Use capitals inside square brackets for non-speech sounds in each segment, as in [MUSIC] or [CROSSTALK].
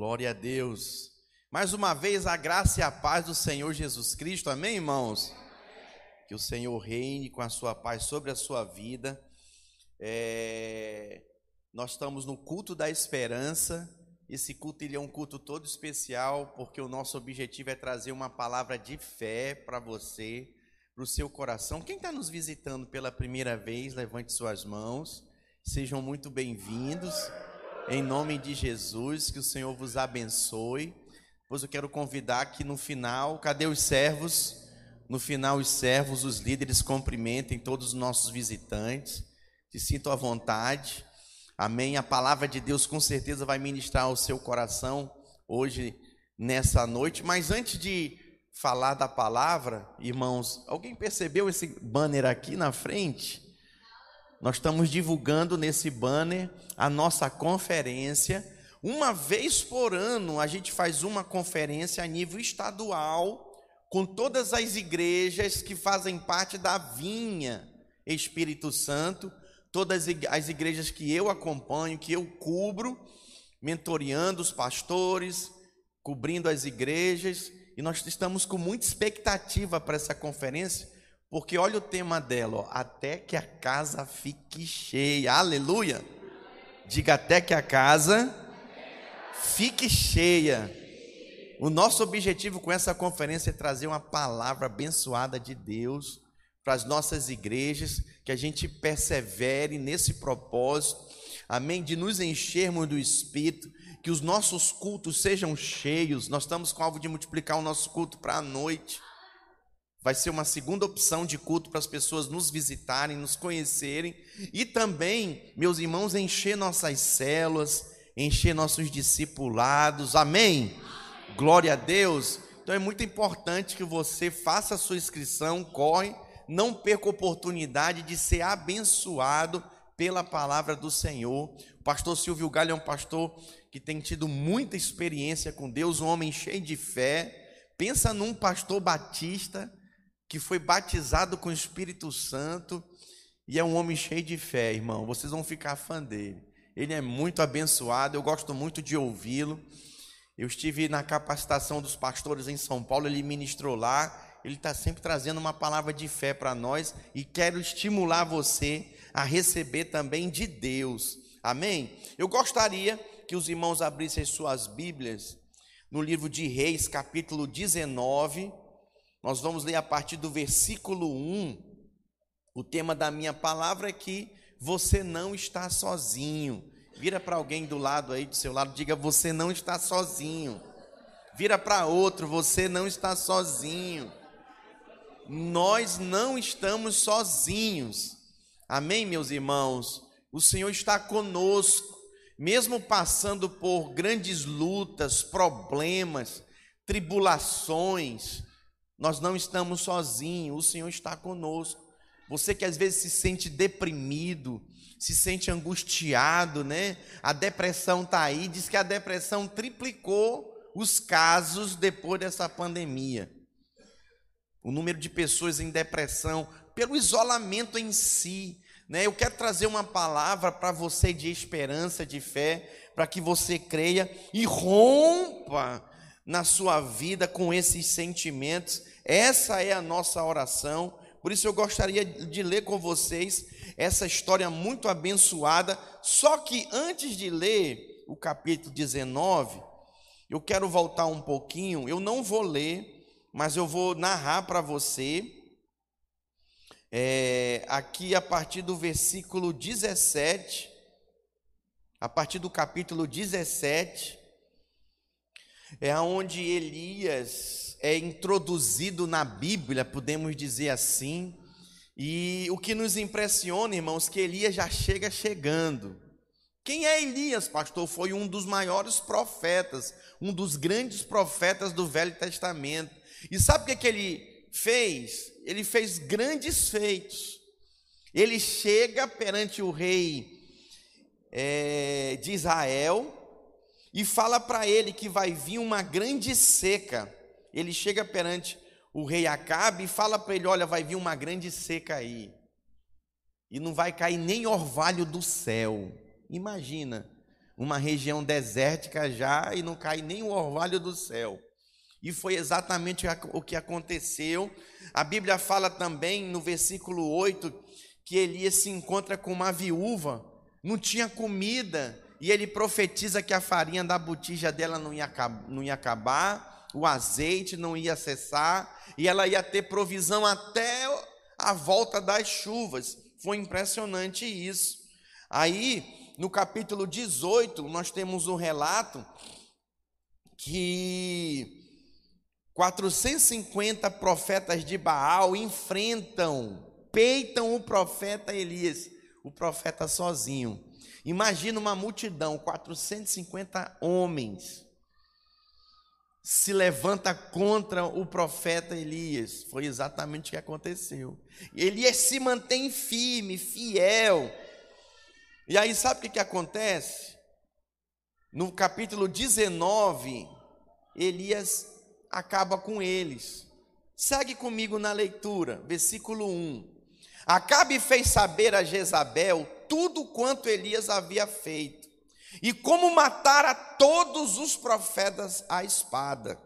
Glória a Deus. Mais uma vez, a graça e a paz do Senhor Jesus Cristo, amém, irmãos? Que o Senhor reine com a sua paz sobre a sua vida. É... Nós estamos no culto da esperança. Esse culto ele é um culto todo especial, porque o nosso objetivo é trazer uma palavra de fé para você, para o seu coração. Quem está nos visitando pela primeira vez, levante suas mãos. Sejam muito bem-vindos. Em nome de Jesus, que o Senhor vos abençoe. Pois eu quero convidar que no final, cadê os servos? No final, os servos, os líderes cumprimentem todos os nossos visitantes. Se sintam à vontade. Amém. A palavra de Deus com certeza vai ministrar ao seu coração hoje, nessa noite. Mas antes de falar da palavra, irmãos, alguém percebeu esse banner aqui na frente? Nós estamos divulgando nesse banner a nossa conferência. Uma vez por ano, a gente faz uma conferência a nível estadual, com todas as igrejas que fazem parte da Vinha Espírito Santo, todas as igrejas que eu acompanho, que eu cubro, mentoreando os pastores, cobrindo as igrejas, e nós estamos com muita expectativa para essa conferência, porque olha o tema dela, ó, até que a casa fique cheia. Aleluia! Diga até que a casa fique cheia. O nosso objetivo com essa conferência é trazer uma palavra abençoada de Deus para as nossas igrejas, que a gente persevere nesse propósito, amém? De nos enchermos do Espírito, que os nossos cultos sejam cheios. Nós estamos com alvo de multiplicar o nosso culto para a noite vai ser uma segunda opção de culto para as pessoas nos visitarem, nos conhecerem e também, meus irmãos, encher nossas células, encher nossos discipulados. Amém? Glória a Deus. Então é muito importante que você faça a sua inscrição, corre, não perca a oportunidade de ser abençoado pela palavra do Senhor. O pastor Silvio Galho é um pastor que tem tido muita experiência com Deus, um homem cheio de fé. Pensa num pastor batista que foi batizado com o Espírito Santo e é um homem cheio de fé, irmão. Vocês vão ficar fã dele. Ele é muito abençoado, eu gosto muito de ouvi-lo. Eu estive na capacitação dos pastores em São Paulo, ele ministrou lá. Ele está sempre trazendo uma palavra de fé para nós e quero estimular você a receber também de Deus. Amém? Eu gostaria que os irmãos abrissem suas Bíblias no livro de Reis, capítulo 19. Nós vamos ler a partir do versículo 1. O tema da minha palavra é que você não está sozinho. Vira para alguém do lado aí, do seu lado, diga: Você não está sozinho. Vira para outro: Você não está sozinho. Nós não estamos sozinhos. Amém, meus irmãos? O Senhor está conosco, mesmo passando por grandes lutas, problemas, tribulações nós não estamos sozinhos, o Senhor está conosco. Você que às vezes se sente deprimido, se sente angustiado, né? A depressão está aí, diz que a depressão triplicou os casos depois dessa pandemia. O número de pessoas em depressão, pelo isolamento em si. Né? Eu quero trazer uma palavra para você de esperança, de fé, para que você creia e rompa na sua vida com esses sentimentos essa é a nossa oração. Por isso eu gostaria de ler com vocês essa história muito abençoada. Só que antes de ler o capítulo 19, eu quero voltar um pouquinho. Eu não vou ler, mas eu vou narrar para você. É, aqui a partir do versículo 17, a partir do capítulo 17, é onde Elias é introduzido na Bíblia, podemos dizer assim. E o que nos impressiona, irmãos, que Elias já chega chegando. Quem é Elias, pastor? Foi um dos maiores profetas, um dos grandes profetas do Velho Testamento. E sabe o que, que ele fez? Ele fez grandes feitos. Ele chega perante o rei é, de Israel e fala para ele que vai vir uma grande seca ele chega perante o rei Acabe e fala para ele: Olha, vai vir uma grande seca aí, e não vai cair nem orvalho do céu. Imagina, uma região desértica já e não cai nem o orvalho do céu. E foi exatamente o que aconteceu. A Bíblia fala também no versículo 8 que Elias se encontra com uma viúva, não tinha comida, e ele profetiza que a farinha da botija dela não ia, não ia acabar, o azeite não ia cessar, e ela ia ter provisão até a volta das chuvas. Foi impressionante isso. Aí, no capítulo 18, nós temos um relato que 450 profetas de Baal enfrentam, peitam o profeta Elias, o profeta sozinho. Imagina uma multidão, 450 homens, se levanta contra o profeta Elias. Foi exatamente o que aconteceu. Elias se mantém firme, fiel. E aí, sabe o que, acontece? No capítulo 19, Elias acaba com eles. Segue comigo na leitura, versículo 1. Acabe fez saber a Jezabel tudo quanto Elias havia feito, e como matara todos os profetas à espada.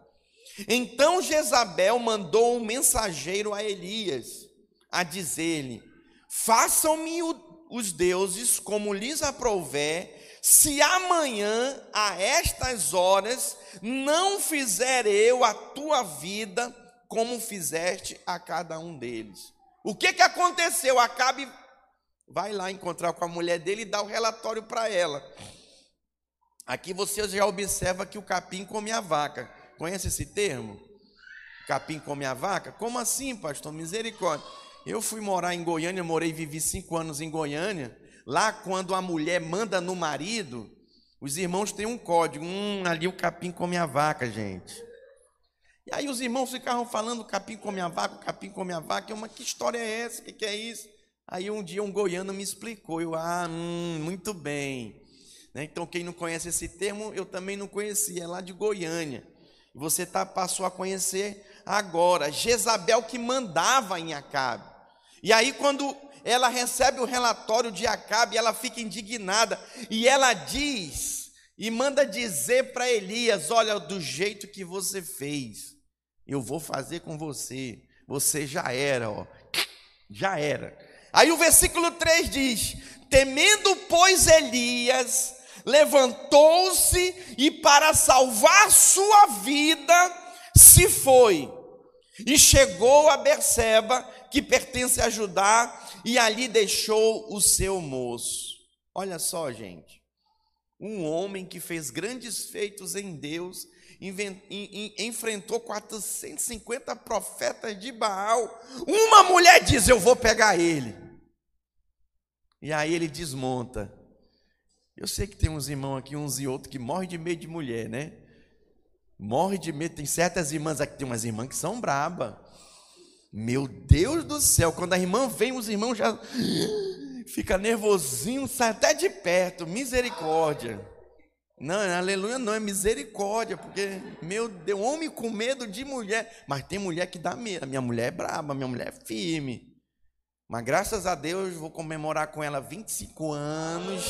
Então Jezabel mandou um mensageiro a Elias, a dizer-lhe: Façam-me os deuses como lhes aprouver, se amanhã, a estas horas, não fizer eu a tua vida como fizeste a cada um deles. O que, que aconteceu? Acabe vai lá encontrar com a mulher dele e dá o relatório para ela. Aqui você já observa que o capim come a vaca. Conhece esse termo? Capim come a vaca? Como assim, pastor? Misericórdia. Eu fui morar em Goiânia, morei e vivi cinco anos em Goiânia. Lá, quando a mulher manda no marido, os irmãos têm um código. Hum, ali o capim come a vaca, gente. E aí os irmãos ficavam falando: capim come a vaca, capim come a vaca. Eu, mas que história é essa? O que, que é isso? Aí um dia um goiano me explicou. Eu, ah, hum, muito bem. Né? Então, quem não conhece esse termo, eu também não conhecia, é lá de Goiânia. Você tá, passou a conhecer agora. Jezabel que mandava em Acabe. E aí, quando ela recebe o relatório de Acabe, ela fica indignada e ela diz e manda dizer para Elias: Olha, do jeito que você fez, eu vou fazer com você. Você já era, ó, já era. Aí o versículo 3 diz: Temendo, pois, Elias, levantou-se e, para salvar sua vida, se foi e chegou a Berseba, que pertence a Judá, e ali deixou o seu moço. Olha só, gente. Um homem que fez grandes feitos em Deus, enfrentou 450 profetas de Baal. Uma mulher diz: Eu vou pegar ele. E aí ele desmonta. Eu sei que tem uns irmãos aqui, uns e outros, que morrem de medo de mulher, né? Morre de medo. Tem certas irmãs aqui, tem umas irmãs que são braba. Meu Deus do céu, quando a irmã vem, os irmãos já [GASPS] fica nervosinho, sai até de perto. Misericórdia. Não, aleluia, não, é misericórdia, porque, meu Deus, homem com medo de mulher. Mas tem mulher que dá medo. A minha mulher é braba, minha mulher é firme. Mas graças a Deus, vou comemorar com ela 25 anos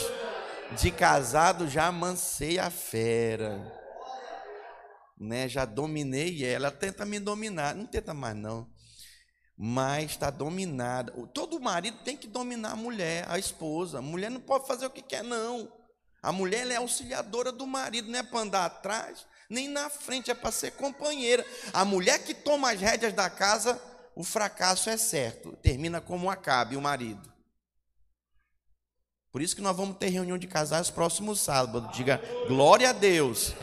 de casado, já amancei a fera né? Já dominei ela, ela tenta me dominar, não tenta mais não. Mas está dominada. Todo marido tem que dominar a mulher, a esposa. A mulher não pode fazer o que quer, não. A mulher é auxiliadora do marido, não é para andar atrás, nem na frente, é para ser companheira. A mulher que toma as rédeas da casa, o fracasso é certo. Termina como acabe o marido. Por isso que nós vamos ter reunião de casais próximo sábado. Diga glória a Deus.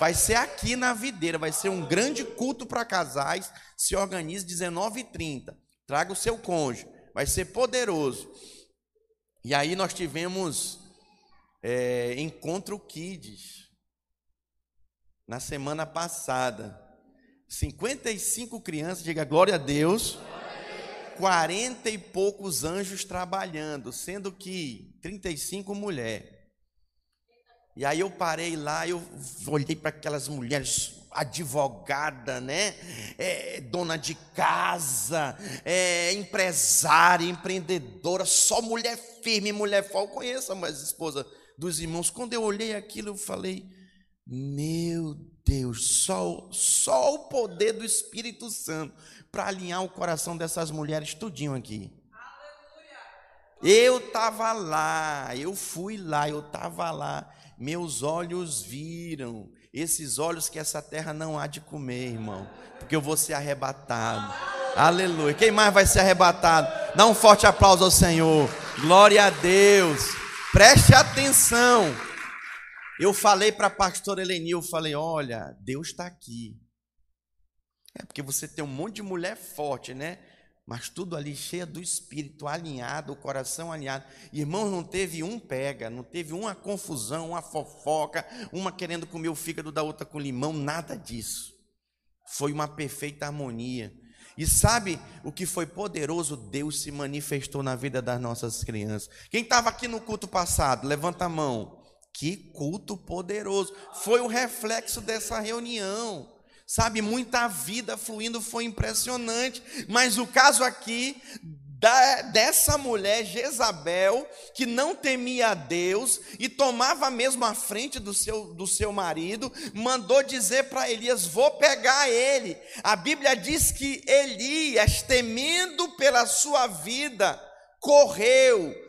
Vai ser aqui na videira, vai ser um grande culto para casais. Se organize 19h30. Traga o seu cônjuge, vai ser poderoso. E aí nós tivemos é, encontro Kids na semana passada. 55 crianças, diga glória a Deus. 40 e poucos anjos trabalhando, sendo que 35 mulheres. E aí eu parei lá, eu olhei para aquelas mulheres advogada, né? É, dona de casa, é, empresária, empreendedora, só mulher firme, mulher forte. Eu conheço as esposas dos irmãos. Quando eu olhei aquilo, eu falei: Meu Deus, só, só o poder do Espírito Santo para alinhar o coração dessas mulheres tudinho aqui. Eu estava lá, eu fui lá, eu estava lá. Meus olhos viram, esses olhos que essa terra não há de comer, irmão, porque eu vou ser arrebatado. Aleluia. Quem mais vai ser arrebatado? Dá um forte aplauso ao Senhor. Glória a Deus. Preste atenção. Eu falei para a pastora Eleni, eu falei: olha, Deus está aqui. É porque você tem um monte de mulher forte, né? Mas tudo ali cheia do espírito alinhado, o coração alinhado. Irmãos, não teve um pega, não teve uma confusão, uma fofoca, uma querendo comer o fígado da outra com limão, nada disso. Foi uma perfeita harmonia. E sabe o que foi poderoso? Deus se manifestou na vida das nossas crianças. Quem estava aqui no culto passado, levanta a mão. Que culto poderoso! Foi o reflexo dessa reunião. Sabe, muita vida fluindo, foi impressionante. Mas o caso aqui da, dessa mulher, Jezabel, que não temia a Deus e tomava mesmo a frente do seu, do seu marido, mandou dizer para Elias: Vou pegar ele. A Bíblia diz que Elias, temendo pela sua vida, correu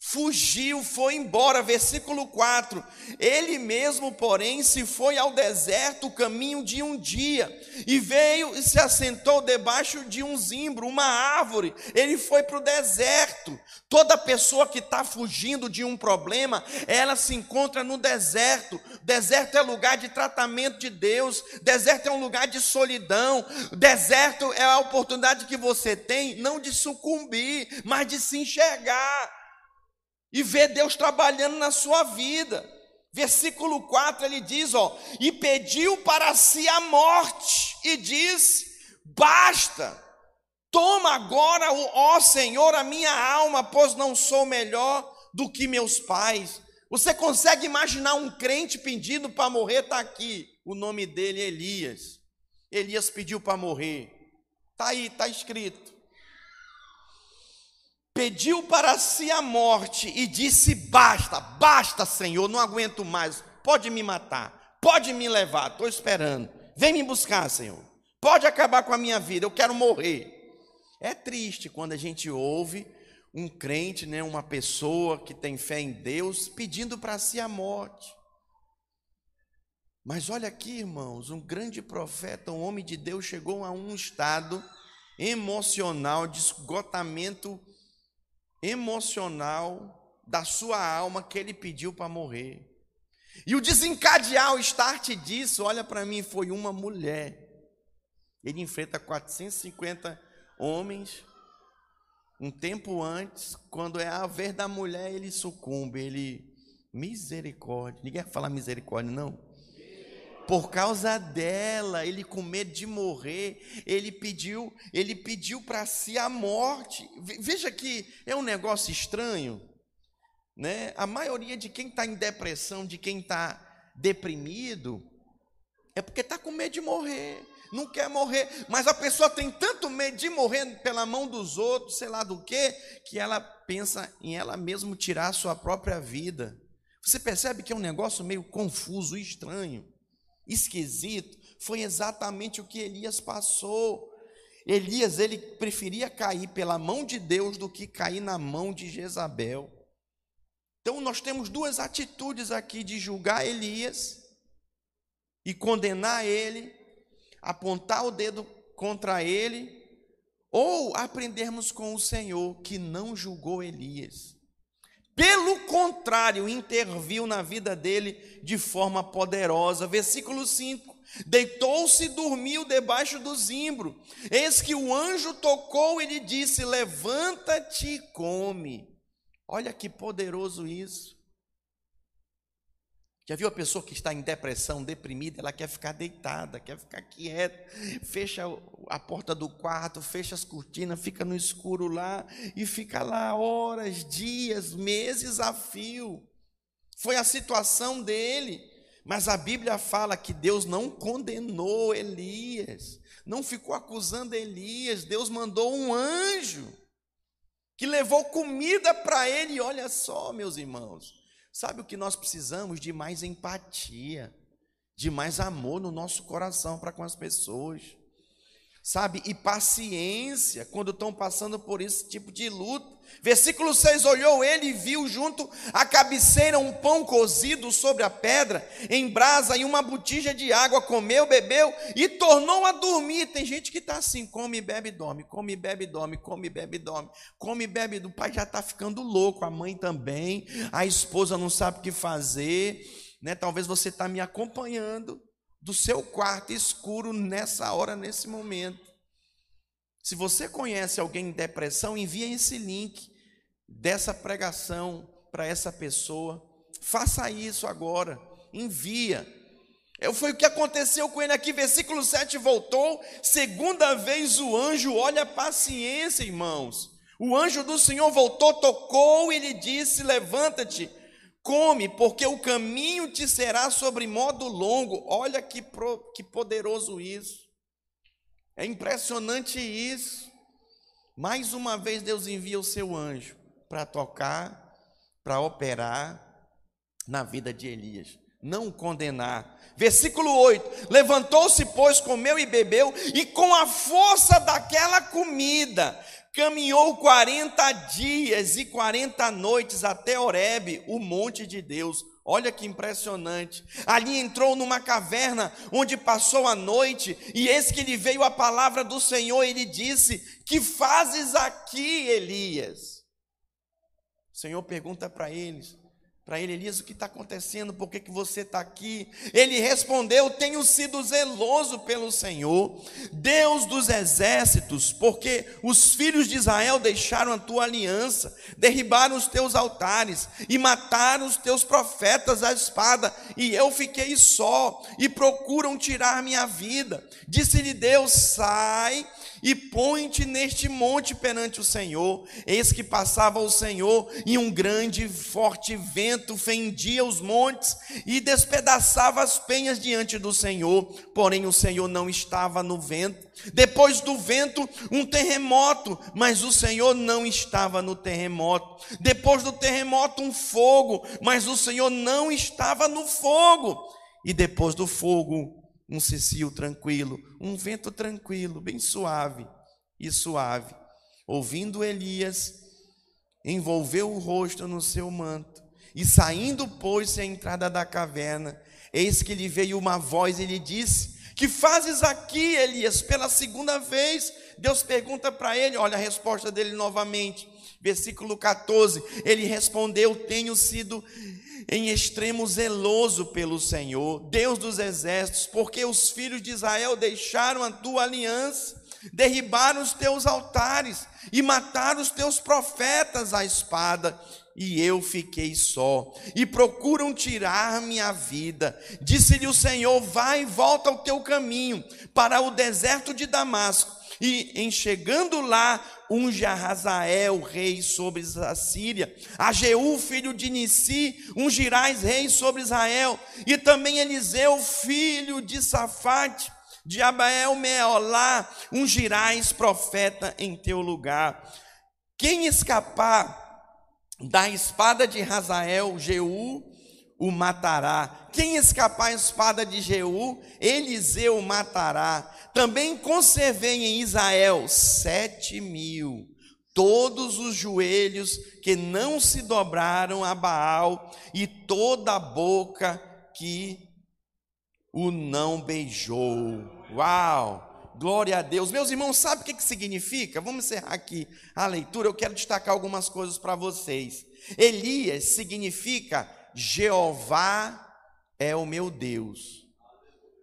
fugiu, foi embora. Versículo 4: Ele mesmo, porém, se foi ao deserto o caminho de um dia, e veio e se assentou debaixo de um zimbro, uma árvore. Ele foi para o deserto. Toda pessoa que está fugindo de um problema, ela se encontra no deserto. Deserto é lugar de tratamento de Deus, deserto é um lugar de solidão, deserto é a oportunidade que você tem, não de sucumbir, mas de se enxergar e ver Deus trabalhando na sua vida. Versículo 4 ele diz: ó, e pediu para si a morte, e disse: basta, toma agora, ó Senhor, a minha alma, pois não sou melhor do que meus pais. Você consegue imaginar um crente pedindo para morrer? Está aqui, o nome dele é Elias. Elias pediu para morrer, está aí, está escrito pediu para si a morte e disse: Basta, basta, Senhor, não aguento mais, pode me matar, pode me levar, estou esperando, vem me buscar, Senhor, pode acabar com a minha vida, eu quero morrer. É triste quando a gente ouve um crente, né, uma pessoa que tem fé em Deus, pedindo para si a morte. Mas olha aqui, irmãos, um grande profeta, um homem de Deus, chegou a um estado emocional de esgotamento emocional da sua alma que ele pediu para morrer. E o desencadear, o start disso, olha para mim, foi uma mulher. Ele enfrenta 450 homens. Um tempo antes, quando é a vez da mulher, ele sucumbe, ele misericórdia. Ninguém vai falar misericórdia, não por causa dela, ele com medo de morrer, ele pediu, ele pediu para si a morte. Veja que é um negócio estranho, né? A maioria de quem está em depressão, de quem está deprimido, é porque está com medo de morrer, não quer morrer, mas a pessoa tem tanto medo de morrer pela mão dos outros, sei lá do que, que ela pensa em ela mesma tirar a sua própria vida. Você percebe que é um negócio meio confuso e estranho esquisito, foi exatamente o que Elias passou. Elias, ele preferia cair pela mão de Deus do que cair na mão de Jezabel. Então nós temos duas atitudes aqui de julgar Elias e condenar ele, apontar o dedo contra ele, ou aprendermos com o Senhor que não julgou Elias. Pelo contrário, interviu na vida dele de forma poderosa. Versículo 5: Deitou-se e dormiu debaixo do zimbro. Eis que o anjo tocou e lhe disse: Levanta-te e come. Olha que poderoso isso. Já viu a pessoa que está em depressão, deprimida, ela quer ficar deitada, quer ficar quieta, fecha a porta do quarto, fecha as cortinas, fica no escuro lá e fica lá horas, dias, meses a fio. Foi a situação dele. Mas a Bíblia fala que Deus não condenou Elias, não ficou acusando Elias, Deus mandou um anjo que levou comida para ele. Olha só, meus irmãos, Sabe o que nós precisamos? De mais empatia, de mais amor no nosso coração para com as pessoas sabe? E paciência quando estão passando por esse tipo de luta. Versículo 6: Olhou ele e viu junto à cabeceira um pão cozido sobre a pedra, em brasa e uma botija de água. Comeu, bebeu e tornou a dormir. Tem gente que está assim: come, bebe, dorme, come, bebe, dorme, come, bebe, dorme, come, bebe. O pai já está ficando louco, a mãe também, a esposa não sabe o que fazer. Né? Talvez você está me acompanhando do seu quarto escuro nessa hora, nesse momento. Se você conhece alguém em depressão, envia esse link dessa pregação para essa pessoa. Faça isso agora. Envia. Foi o que aconteceu com ele aqui, versículo 7 voltou, segunda vez o anjo, olha a paciência, irmãos. O anjo do Senhor voltou, tocou e lhe disse: Levanta-te, Come, porque o caminho te será sobre modo longo. Olha que, pro, que poderoso isso. É impressionante isso. Mais uma vez Deus envia o seu anjo para tocar, para operar na vida de Elias, não condenar. Versículo 8: Levantou-se, pois, comeu e bebeu, e com a força daquela comida caminhou 40 dias e 40 noites até Horebe, o monte de Deus. Olha que impressionante. Ali entrou numa caverna onde passou a noite, e eis que lhe veio a palavra do Senhor, e ele disse: Que fazes aqui, Elias? O Senhor pergunta para eles: para ele, Elias, o que está acontecendo? Por que, que você está aqui? Ele respondeu: Tenho sido zeloso pelo Senhor, Deus dos exércitos, porque os filhos de Israel deixaram a tua aliança, derribaram os teus altares e mataram os teus profetas à espada, e eu fiquei só, e procuram tirar minha vida. Disse-lhe Deus: Sai e põe-te neste monte perante o Senhor. Eis que passava o Senhor, e um grande e forte vento fendia os montes e despedaçava as penhas diante do Senhor. Porém, o Senhor não estava no vento. Depois do vento, um terremoto, mas o Senhor não estava no terremoto. Depois do terremoto, um fogo, mas o Senhor não estava no fogo. E depois do fogo, um cicio tranquilo, um vento tranquilo, bem suave e suave. Ouvindo Elias, envolveu o rosto no seu manto e saindo, pôs-se à entrada da caverna. Eis que lhe veio uma voz e lhe disse: Que fazes aqui, Elias? Pela segunda vez, Deus pergunta para ele, olha a resposta dele novamente. Versículo 14, ele respondeu: Tenho sido em extremo zeloso pelo Senhor, Deus dos exércitos, porque os filhos de Israel deixaram a tua aliança, derribaram os teus altares e mataram os teus profetas à espada, e eu fiquei só, e procuram tirar minha vida. Disse-lhe o Senhor: Vai e volta ao teu caminho para o deserto de Damasco e em chegando lá, unge a Razael, rei sobre a Síria, a Jeú, filho de Nissi, ungirás rei sobre Israel, e também Eliseu, filho de Safate, de Abael Meolá, ungirás profeta em teu lugar. Quem escapar da espada de Razael, Jeú, o matará. Quem escapar a espada de Jeú, Eliseu o matará. Também conservei em Israel sete mil, todos os joelhos que não se dobraram a Baal, e toda a boca que o não beijou. Uau! Glória a Deus. Meus irmãos, sabe o que, que significa? Vamos encerrar aqui a leitura. Eu quero destacar algumas coisas para vocês. Elias significa Jeová é o meu Deus.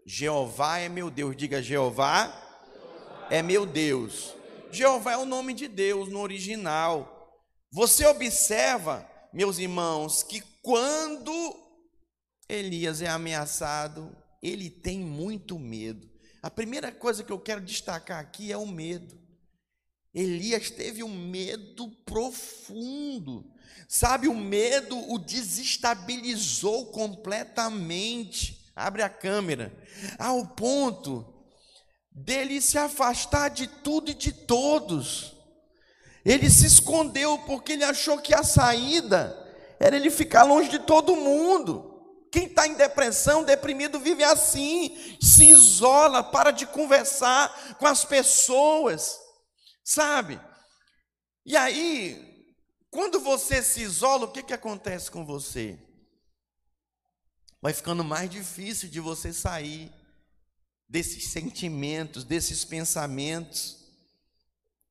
Jeová é meu Deus. Diga Jeová é meu Deus. Jeová é o nome de Deus no original. Você observa, meus irmãos, que quando Elias é ameaçado, ele tem muito medo. A primeira coisa que eu quero destacar aqui é o medo. Elias teve um medo profundo. Sabe, o medo o desestabilizou completamente abre a câmera, ao ponto dele se afastar de tudo e de todos. Ele se escondeu porque ele achou que a saída era ele ficar longe de todo mundo. Quem está em depressão, deprimido, vive assim, se isola, para de conversar com as pessoas, sabe? E aí, quando você se isola, o que, que acontece com você? Vai ficando mais difícil de você sair desses sentimentos, desses pensamentos.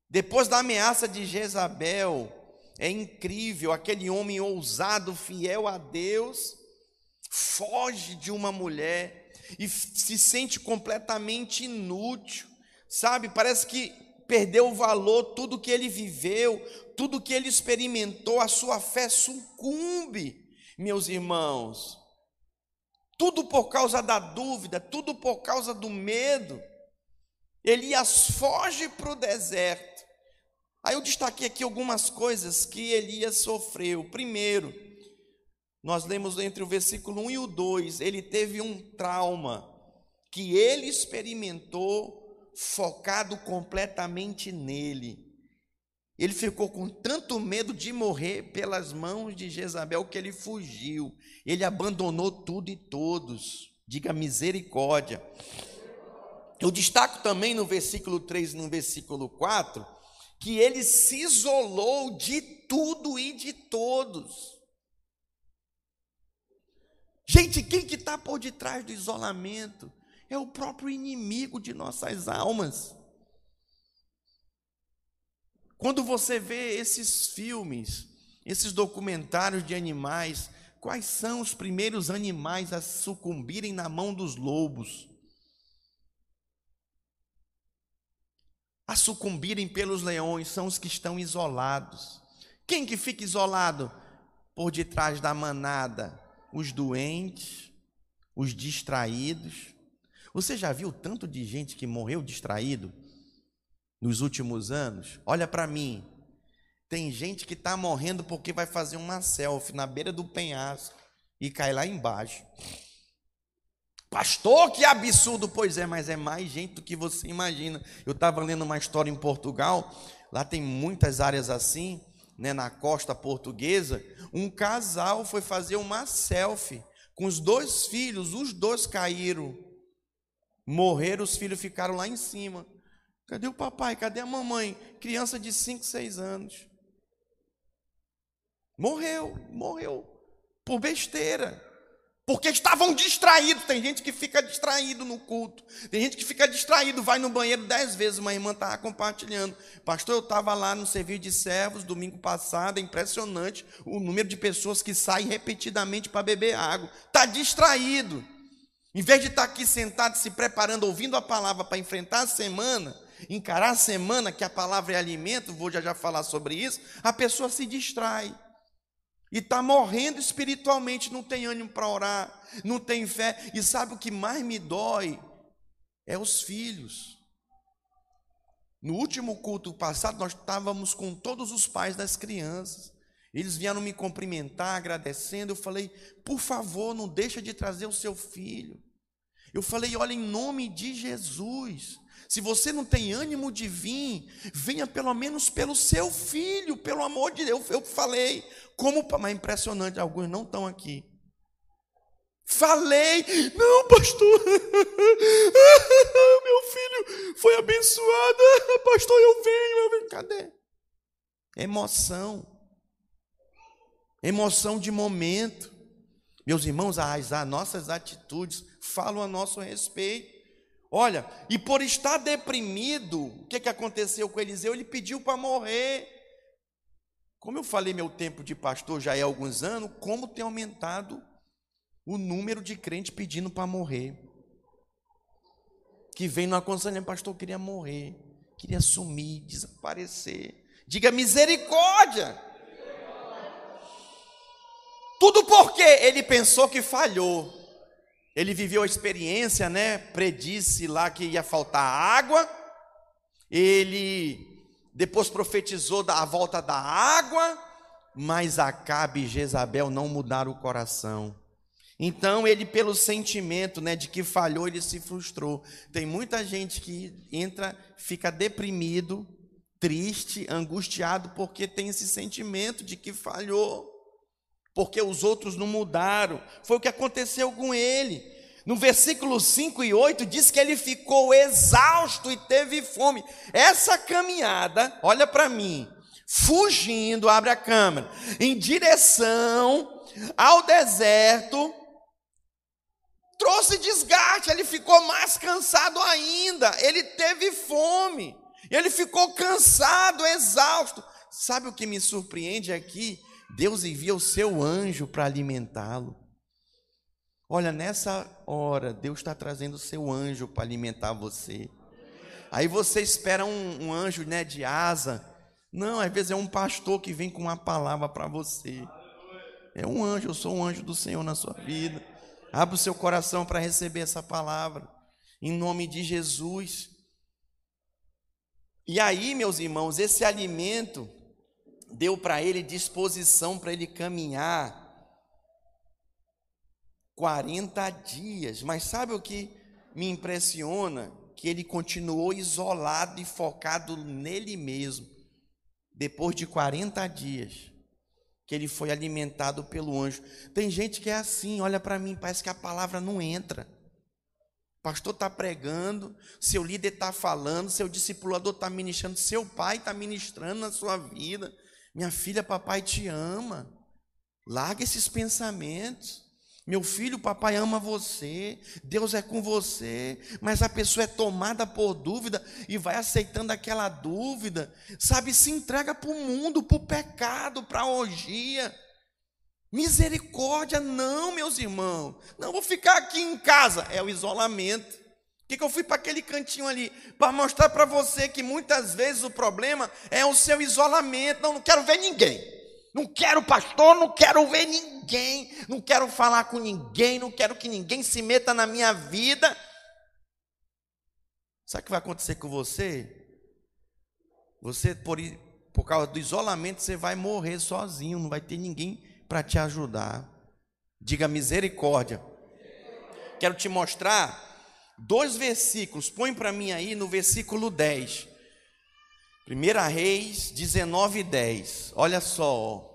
Depois da ameaça de Jezabel, é incrível, aquele homem ousado, fiel a Deus, foge de uma mulher e se sente completamente inútil, sabe? Parece que perdeu o valor, tudo que ele viveu, tudo que ele experimentou, a sua fé sucumbe, meus irmãos. Tudo por causa da dúvida, tudo por causa do medo. Elias foge para o deserto. Aí eu destaquei aqui algumas coisas que Elias sofreu. Primeiro, nós lemos entre o versículo 1 e o 2, ele teve um trauma que ele experimentou focado completamente nele. Ele ficou com tanto medo de morrer pelas mãos de Jezabel que ele fugiu. Ele abandonou tudo e todos. Diga misericórdia. Eu destaco também no versículo 3 e no versículo 4 que ele se isolou de tudo e de todos. Gente, quem que está por detrás do isolamento? É o próprio inimigo de nossas almas. Quando você vê esses filmes, esses documentários de animais, quais são os primeiros animais a sucumbirem na mão dos lobos? A sucumbirem pelos leões são os que estão isolados. Quem que fica isolado por detrás da manada? Os doentes, os distraídos. Você já viu tanto de gente que morreu distraído? Nos últimos anos, olha para mim. Tem gente que está morrendo porque vai fazer uma selfie na beira do penhasco e cai lá embaixo. Pastor, que absurdo! Pois é, mas é mais gente do que você imagina. Eu estava lendo uma história em Portugal, lá tem muitas áreas assim, né, na costa portuguesa. Um casal foi fazer uma selfie com os dois filhos, os dois caíram. Morreram, os filhos ficaram lá em cima. Cadê o papai? Cadê a mamãe? Criança de 5, 6 anos. Morreu, morreu. Por besteira. Porque estavam distraídos. Tem gente que fica distraído no culto. Tem gente que fica distraído, vai no banheiro dez vezes. Uma irmã estava compartilhando. Pastor, eu estava lá no serviço de servos domingo passado. É impressionante o número de pessoas que saem repetidamente para beber água. Está distraído. Em vez de estar tá aqui sentado, se preparando, ouvindo a palavra para enfrentar a semana, encarar a semana que a palavra é alimento, vou já já falar sobre isso, a pessoa se distrai. E está morrendo espiritualmente, não tem ânimo para orar, não tem fé. E sabe o que mais me dói? É os filhos. No último culto passado, nós estávamos com todos os pais das crianças. Eles vieram me cumprimentar, agradecendo. Eu falei, por favor, não deixa de trazer o seu filho. Eu falei, olha, em nome de Jesus, se você não tem ânimo de vir, venha pelo menos pelo seu filho, pelo amor de Deus. Eu falei, como, mas é impressionante, alguns não estão aqui. Falei, não, pastor, [LAUGHS] meu filho foi abençoado, [LAUGHS] pastor, eu venho, eu venho. Cadê? Emoção, emoção de momento. Meus irmãos, as, as nossas atitudes falam a nosso respeito. Olha, e por estar deprimido, o que, que aconteceu com Eliseu? Ele pediu para morrer. Como eu falei, meu tempo de pastor já é alguns anos, como tem aumentado o número de crentes pedindo para morrer. Que vem no aconselhamento, pastor, eu queria morrer, queria sumir, desaparecer. Diga misericórdia. Tudo porque ele pensou que falhou. Ele viveu a experiência, né? Predisse lá que ia faltar água. Ele depois profetizou da volta da água, mas Acabe e Jezabel não mudaram o coração. Então ele, pelo sentimento, né, de que falhou, ele se frustrou. Tem muita gente que entra, fica deprimido, triste, angustiado porque tem esse sentimento de que falhou. Porque os outros não mudaram. Foi o que aconteceu com ele. No versículo 5 e 8 diz que ele ficou exausto e teve fome. Essa caminhada, olha para mim, fugindo, abre a câmera, em direção ao deserto, trouxe desgaste, ele ficou mais cansado ainda, ele teve fome, ele ficou cansado, exausto. Sabe o que me surpreende aqui? Deus envia o seu anjo para alimentá-lo. Olha, nessa hora, Deus está trazendo o seu anjo para alimentar você. Aí você espera um, um, anjo né, de asa. Não, às vezes é um pastor que vem com uma palavra para você. É um anjo, eu sou um anjo do Senhor na sua vida. Abra o seu coração para receber essa palavra. Em nome de Jesus. E aí, meus irmãos, esse alimento deu para ele disposição para ele caminhar 40 dias. Mas sabe o que me impressiona? Que ele continuou isolado e focado nele mesmo. Depois de 40 dias, que ele foi alimentado pelo anjo. Tem gente que é assim, olha para mim, parece que a palavra não entra. O pastor está pregando, seu líder está falando, seu discipulador está ministrando, seu pai está ministrando na sua vida. Minha filha, papai te ama. Larga esses pensamentos. Meu filho, papai ama você, Deus é com você, mas a pessoa é tomada por dúvida e vai aceitando aquela dúvida, sabe? Se entrega para o mundo, para o pecado, para a orgia. Misericórdia, não, meus irmãos, não vou ficar aqui em casa, é o isolamento. Que, que eu fui para aquele cantinho ali? Para mostrar para você que muitas vezes o problema é o seu isolamento. Não, não quero ver ninguém. Não quero pastor, não quero ver ninguém. Não quero falar com ninguém. Não quero que ninguém se meta na minha vida. Sabe o que vai acontecer com você? Você, por, por causa do isolamento, você vai morrer sozinho. Não vai ter ninguém para te ajudar. Diga misericórdia. Quero te mostrar dois versículos, põe para mim aí no versículo 10. 1 Reis 19, 10. Olha só.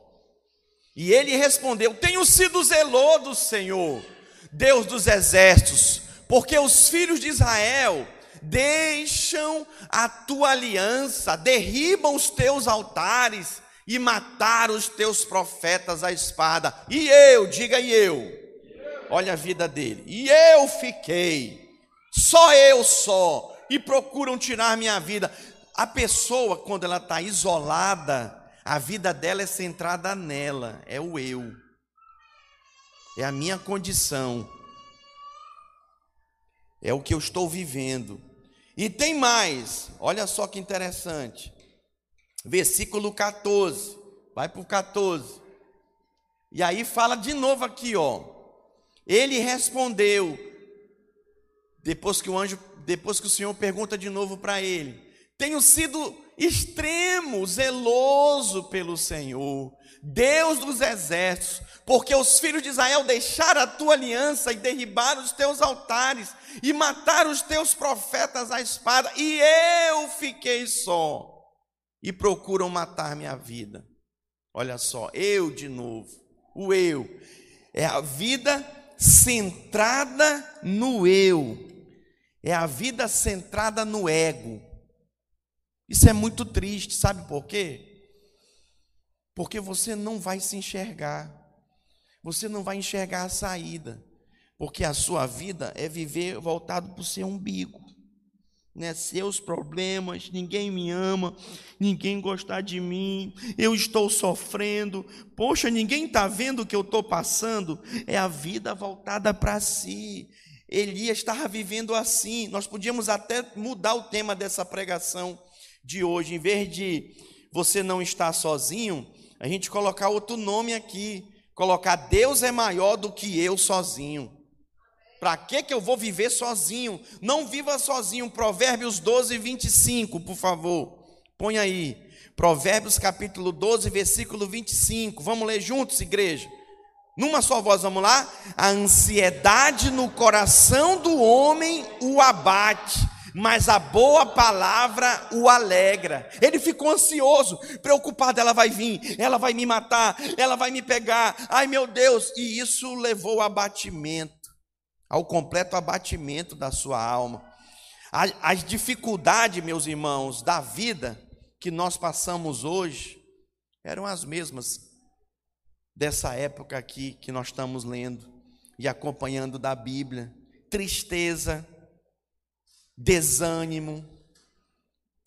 E ele respondeu: Tenho sido zeloso, Senhor, Deus dos exércitos, porque os filhos de Israel deixam a tua aliança, derribam os teus altares e mataram os teus profetas à espada. E eu, diga e eu, olha a vida dele, e eu fiquei só eu só, e procuram tirar minha vida. A pessoa, quando ela está isolada, a vida dela é centrada nela, é o eu, é a minha condição, é o que eu estou vivendo. E tem mais, olha só que interessante, versículo 14, vai para o 14, e aí fala de novo aqui, ó. Ele respondeu: depois que o anjo, depois que o Senhor pergunta de novo para ele: Tenho sido extremo, zeloso pelo Senhor, Deus dos exércitos, porque os filhos de Israel deixaram a tua aliança e derribaram os teus altares e mataram os teus profetas à espada, e eu fiquei só e procuram matar minha vida. Olha só, eu de novo, o eu é a vida centrada no eu é a vida centrada no ego. Isso é muito triste, sabe por quê? Porque você não vai se enxergar, você não vai enxergar a saída, porque a sua vida é viver voltado para o seu umbigo, né? seus problemas, ninguém me ama, ninguém gosta de mim, eu estou sofrendo, poxa, ninguém está vendo o que eu estou passando, é a vida voltada para si, Elias estava vivendo assim. Nós podíamos até mudar o tema dessa pregação de hoje. Em vez de você não estar sozinho, a gente colocar outro nome aqui. Colocar Deus é maior do que eu sozinho. Para que, que eu vou viver sozinho? Não viva sozinho. Provérbios 12, 25, por favor. Põe aí. Provérbios capítulo 12, versículo 25. Vamos ler juntos, igreja? Numa só voz, vamos lá? A ansiedade no coração do homem o abate, mas a boa palavra o alegra. Ele ficou ansioso, preocupado: ela vai vir, ela vai me matar, ela vai me pegar. Ai meu Deus! E isso levou ao abatimento, ao completo abatimento da sua alma. As dificuldades, meus irmãos, da vida que nós passamos hoje eram as mesmas dessa época aqui que nós estamos lendo e acompanhando da Bíblia. Tristeza, desânimo.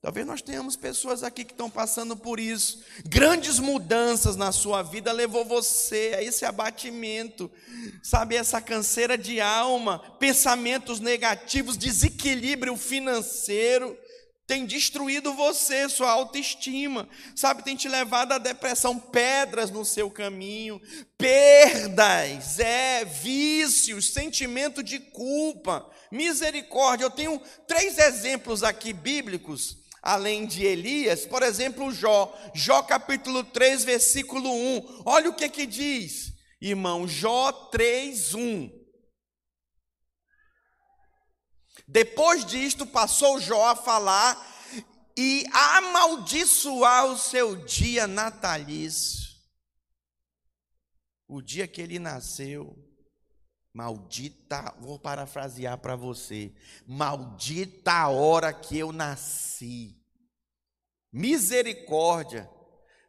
Talvez nós tenhamos pessoas aqui que estão passando por isso. Grandes mudanças na sua vida levou você a esse abatimento, sabe, essa canseira de alma, pensamentos negativos, desequilíbrio financeiro, tem destruído você, sua autoestima, sabe, tem te levado à depressão, pedras no seu caminho, perdas, é, vícios, sentimento de culpa, misericórdia. Eu tenho três exemplos aqui bíblicos, além de Elias, por exemplo, Jó, Jó capítulo 3, versículo 1. Olha o que que diz, irmão, Jó 3, 1. Depois disto, passou Jó a falar e a amaldiçoar o seu dia natalício. O dia que ele nasceu, maldita, vou parafrasear para você, maldita a hora que eu nasci. Misericórdia,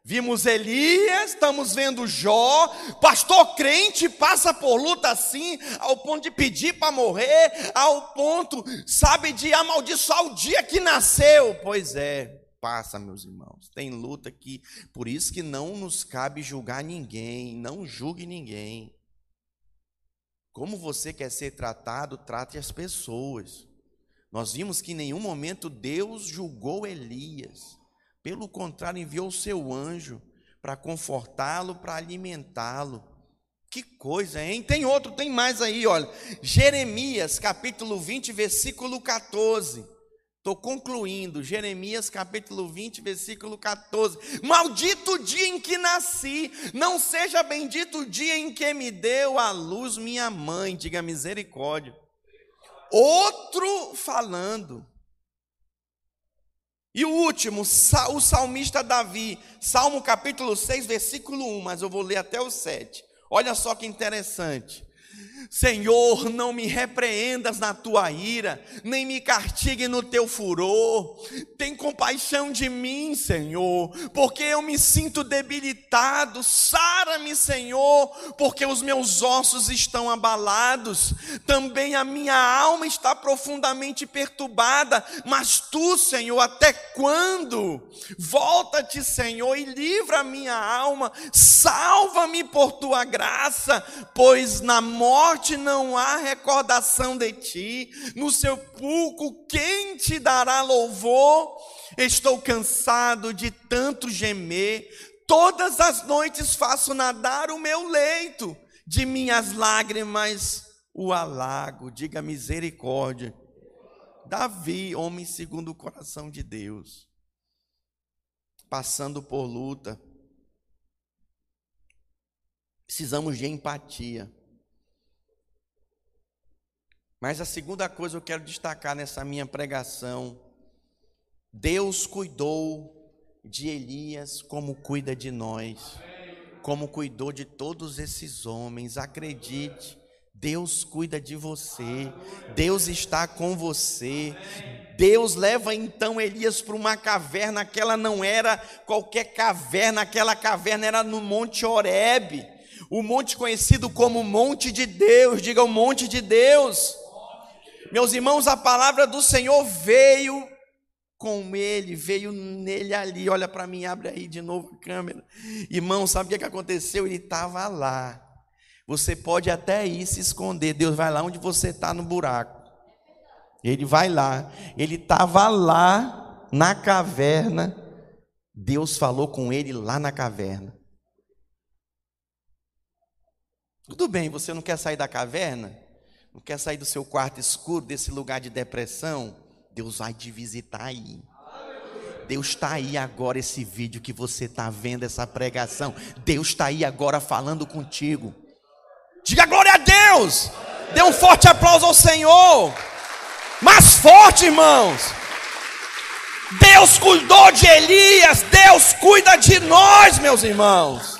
Vimos Elias, estamos vendo Jó, pastor crente passa por luta assim, ao ponto de pedir para morrer, ao ponto, sabe, de amaldiçoar o dia que nasceu. Pois é, passa, meus irmãos. Tem luta que, por isso que não nos cabe julgar ninguém, não julgue ninguém. Como você quer ser tratado, trate as pessoas. Nós vimos que em nenhum momento Deus julgou Elias. Pelo contrário, enviou o seu anjo para confortá-lo, para alimentá-lo. Que coisa, hein? Tem outro, tem mais aí, olha. Jeremias, capítulo 20, versículo 14. Estou concluindo, Jeremias capítulo 20, versículo 14. Maldito o dia em que nasci, não seja bendito o dia em que me deu a luz minha mãe, diga misericórdia. Outro falando, e o último, o salmista Davi, Salmo capítulo 6, versículo 1, mas eu vou ler até o 7. Olha só que interessante. Senhor, não me repreendas na tua ira, nem me castigue no teu furor. Tem compaixão de mim, Senhor, porque eu me sinto debilitado. Sara-me, Senhor, porque os meus ossos estão abalados. Também a minha alma está profundamente perturbada. Mas tu, Senhor, até quando? Volta-te, Senhor, e livra a minha alma. Salva-me por tua graça, pois na morte morte não há recordação de ti, no sepulcro quem te dará louvor? Estou cansado de tanto gemer, todas as noites faço nadar o meu leito, de minhas lágrimas o alago, diga misericórdia. Davi, homem segundo o coração de Deus, passando por luta, precisamos de empatia. Mas a segunda coisa que eu quero destacar nessa minha pregação: Deus cuidou de Elias como cuida de nós, como cuidou de todos esses homens. Acredite, Deus cuida de você, Deus está com você. Deus leva então Elias para uma caverna, aquela não era qualquer caverna, aquela caverna era no Monte Horebe, o monte conhecido como Monte de Deus, diga o Monte de Deus. Meus irmãos, a palavra do Senhor veio com ele, veio nele ali. Olha para mim, abre aí de novo a câmera. Irmão, sabe o que aconteceu? Ele estava lá. Você pode até ir se esconder. Deus vai lá onde você está no buraco. Ele vai lá. Ele estava lá na caverna. Deus falou com ele lá na caverna. Tudo bem, você não quer sair da caverna? Não quer sair do seu quarto escuro, desse lugar de depressão, Deus vai te visitar aí. Deus está aí agora, esse vídeo que você está vendo, essa pregação. Deus está aí agora falando contigo. Diga glória a Deus. Dê um forte aplauso ao Senhor. Mais forte, irmãos. Deus cuidou de Elias, Deus cuida de nós, meus irmãos.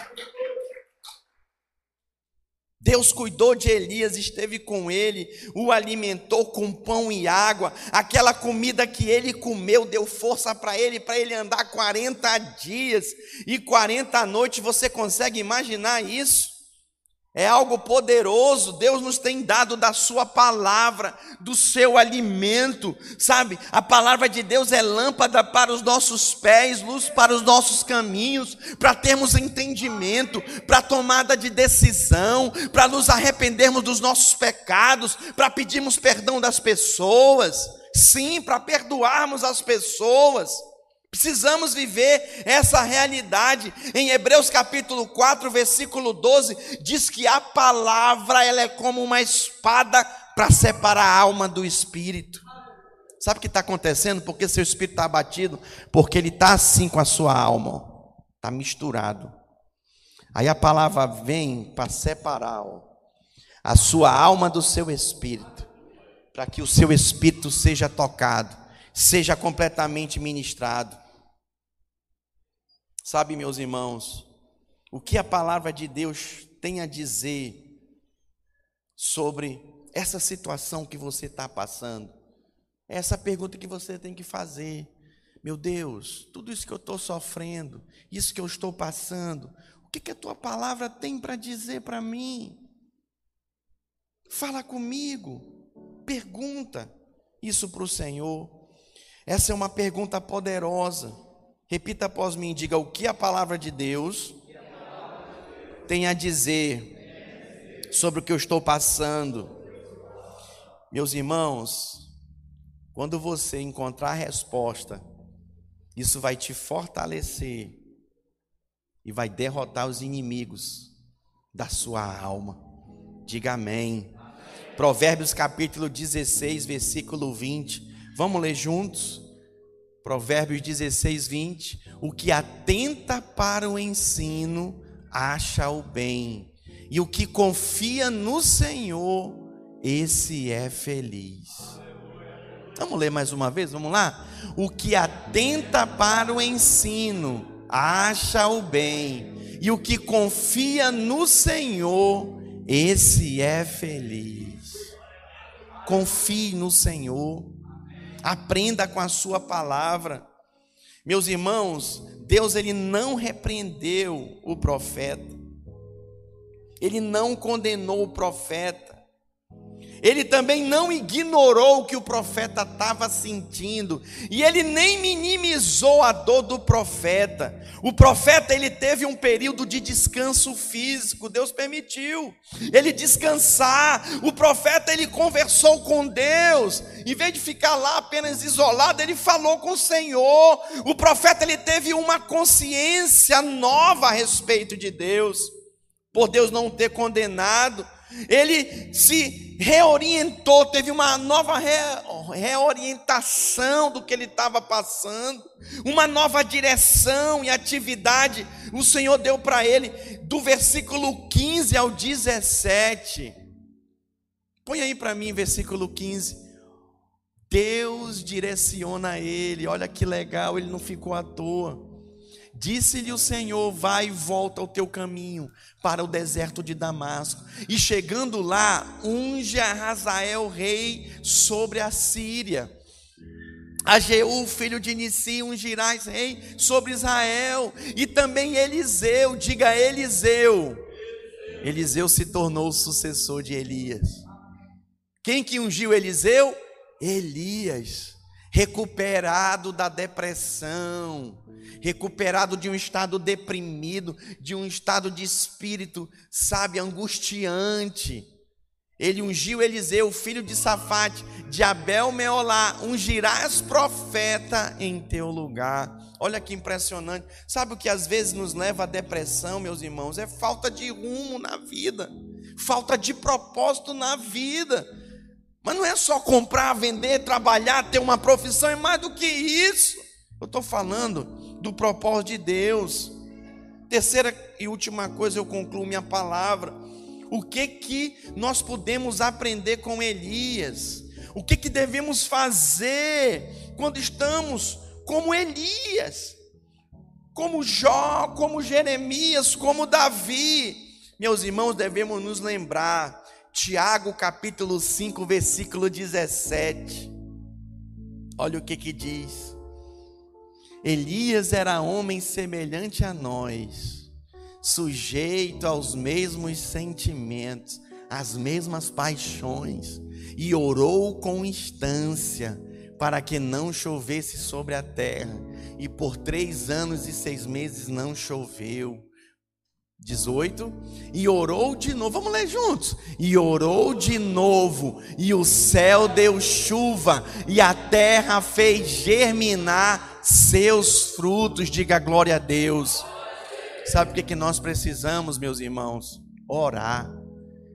Deus cuidou de Elias, esteve com ele, o alimentou com pão e água. Aquela comida que ele comeu deu força para ele, para ele andar 40 dias e 40 noites. Você consegue imaginar isso? É algo poderoso. Deus nos tem dado da Sua palavra, do seu alimento, sabe? A palavra de Deus é lâmpada para os nossos pés, luz para os nossos caminhos, para termos entendimento, para tomada de decisão, para nos arrependermos dos nossos pecados, para pedirmos perdão das pessoas. Sim, para perdoarmos as pessoas. Precisamos viver essa realidade. Em Hebreus capítulo 4, versículo 12, diz que a palavra ela é como uma espada para separar a alma do espírito. Sabe o que está acontecendo? Porque seu espírito está abatido, porque ele está assim com a sua alma, está misturado. Aí a palavra vem para separar ó, a sua alma do seu espírito, para que o seu espírito seja tocado, seja completamente ministrado. Sabe, meus irmãos, o que a palavra de Deus tem a dizer sobre essa situação que você está passando? Essa é pergunta que você tem que fazer. Meu Deus, tudo isso que eu estou sofrendo, isso que eu estou passando, o que, que a tua palavra tem para dizer para mim? Fala comigo, pergunta isso para o Senhor. Essa é uma pergunta poderosa. Repita após mim, diga o que a palavra de Deus tem a dizer sobre o que eu estou passando. Meus irmãos, quando você encontrar a resposta, isso vai te fortalecer e vai derrotar os inimigos da sua alma. Diga amém. Provérbios capítulo 16, versículo 20. Vamos ler juntos? Provérbios 16, 20: O que atenta para o ensino acha o bem, e o que confia no Senhor, esse é feliz. Vamos ler mais uma vez, vamos lá? O que atenta para o ensino acha o bem, e o que confia no Senhor, esse é feliz. Confie no Senhor aprenda com a sua palavra. Meus irmãos, Deus ele não repreendeu o profeta. Ele não condenou o profeta. Ele também não ignorou o que o profeta estava sentindo, e ele nem minimizou a dor do profeta. O profeta ele teve um período de descanso físico, Deus permitiu ele descansar. O profeta ele conversou com Deus, em vez de ficar lá apenas isolado, ele falou com o Senhor. O profeta ele teve uma consciência nova a respeito de Deus, por Deus não ter condenado ele se reorientou, teve uma nova re, reorientação do que ele estava passando, uma nova direção e atividade o Senhor deu para ele, do versículo 15 ao 17. Põe aí para mim, versículo 15. Deus direciona ele, olha que legal, ele não ficou à toa. Disse-lhe o Senhor: Vai e volta ao teu caminho para o deserto de Damasco. E chegando lá, unge a Razael rei sobre a Síria. A Jeú, filho de Nissi, ungirás rei sobre Israel. E também Eliseu, diga Eliseu. Eliseu se tornou o sucessor de Elias. Quem que ungiu Eliseu? Elias, recuperado da depressão recuperado de um estado deprimido, de um estado de espírito, sabe, angustiante. Ele ungiu Eliseu, filho de Safate, de Abel Meolá, ungirás profeta em teu lugar. Olha que impressionante. Sabe o que às vezes nos leva à depressão, meus irmãos? É falta de rumo na vida, falta de propósito na vida. Mas não é só comprar, vender, trabalhar, ter uma profissão, é mais do que isso. Eu estou falando do propósito de Deus. Terceira e última coisa, eu concluo minha palavra. O que que nós podemos aprender com Elias? O que, que devemos fazer quando estamos como Elias, como Jó, como Jeremias, como Davi? Meus irmãos, devemos nos lembrar, Tiago capítulo 5, versículo 17. Olha o que que diz. Elias era homem semelhante a nós, sujeito aos mesmos sentimentos, às mesmas paixões, e orou com instância para que não chovesse sobre a terra. E por três anos e seis meses não choveu. 18, e orou de novo, vamos ler juntos. E orou de novo, e o céu deu chuva, e a terra fez germinar seus frutos. Diga glória a Deus. Sabe o que, que nós precisamos, meus irmãos? Orar.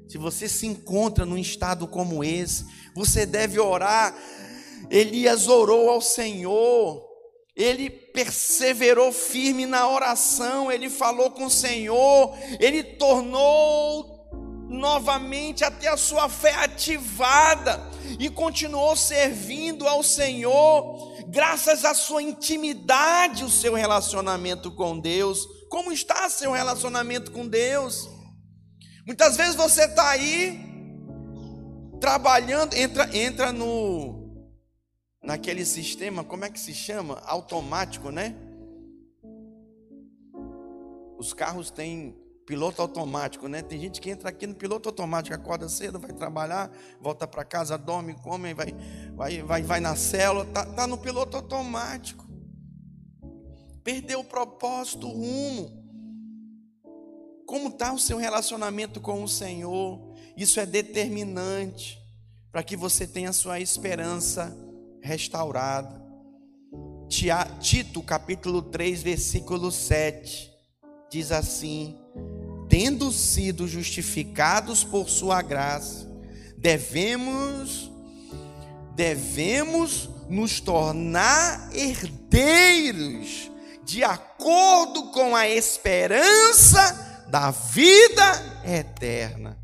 Se você se encontra num estado como esse, você deve orar. Elias orou ao Senhor ele perseverou firme na oração, ele falou com o Senhor, ele tornou novamente até a sua fé ativada e continuou servindo ao Senhor, graças à sua intimidade, o seu relacionamento com Deus. Como está seu relacionamento com Deus? Muitas vezes você está aí trabalhando, entra, entra no naquele sistema, como é que se chama? Automático, né? Os carros têm piloto automático, né? Tem gente que entra aqui no piloto automático, acorda cedo, vai trabalhar, volta para casa, dorme, come, vai, vai, vai, vai na célula, tá, tá no piloto automático. Perdeu o propósito, o rumo. Como está o seu relacionamento com o Senhor? Isso é determinante para que você tenha sua esperança restaurada. Tito capítulo 3, versículo 7 diz assim: Tendo sido justificados por sua graça, devemos devemos nos tornar herdeiros de acordo com a esperança da vida eterna.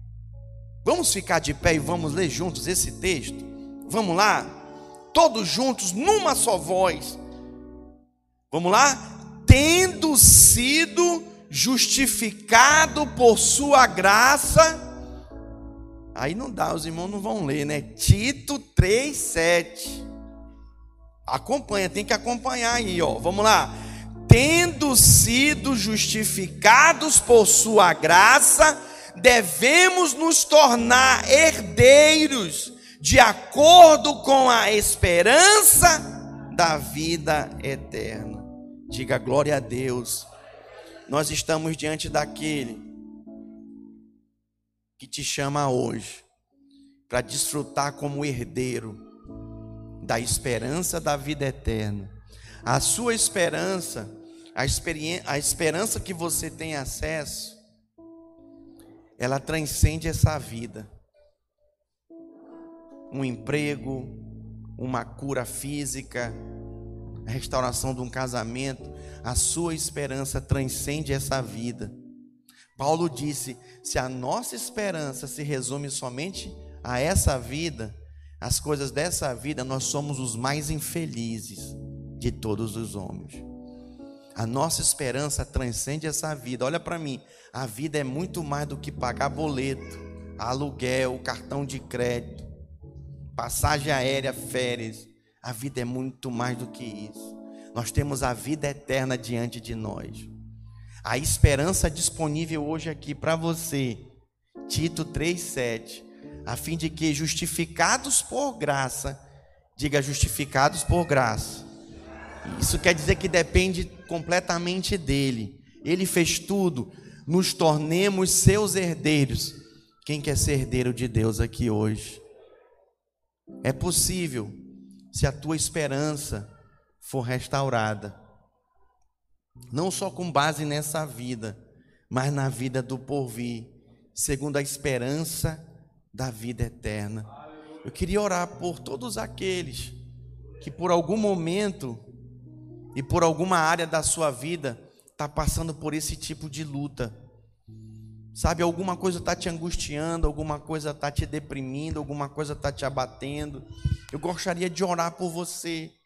Vamos ficar de pé e vamos ler juntos esse texto? Vamos lá? todos juntos, numa só voz. Vamos lá? Tendo sido justificado por sua graça. Aí não dá, os irmãos não vão ler, né? Tito 3:7. Acompanha, tem que acompanhar aí, ó. Vamos lá. Tendo sido justificados por sua graça, devemos nos tornar herdeiros de acordo com a esperança da vida eterna. Diga glória a Deus. Nós estamos diante daquele que te chama hoje para desfrutar como herdeiro da esperança da vida eterna. A sua esperança, a, a esperança que você tem acesso, ela transcende essa vida um emprego, uma cura física, a restauração de um casamento, a sua esperança transcende essa vida. Paulo disse: se a nossa esperança se resume somente a essa vida, as coisas dessa vida, nós somos os mais infelizes de todos os homens. A nossa esperança transcende essa vida. Olha para mim, a vida é muito mais do que pagar boleto, aluguel, cartão de crédito passagem aérea, férias. A vida é muito mais do que isso. Nós temos a vida eterna diante de nós. A esperança disponível hoje aqui para você, Tito 3,7, a fim de que, justificados por graça, diga justificados por graça. Isso quer dizer que depende completamente dele. Ele fez tudo, nos tornemos seus herdeiros. Quem quer ser herdeiro de Deus aqui hoje? É possível se a tua esperança for restaurada, não só com base nessa vida, mas na vida do porvir, segundo a esperança da vida eterna. Eu queria orar por todos aqueles que por algum momento e por alguma área da sua vida está passando por esse tipo de luta. Sabe, alguma coisa está te angustiando, alguma coisa está te deprimindo, alguma coisa está te abatendo. Eu gostaria de orar por você.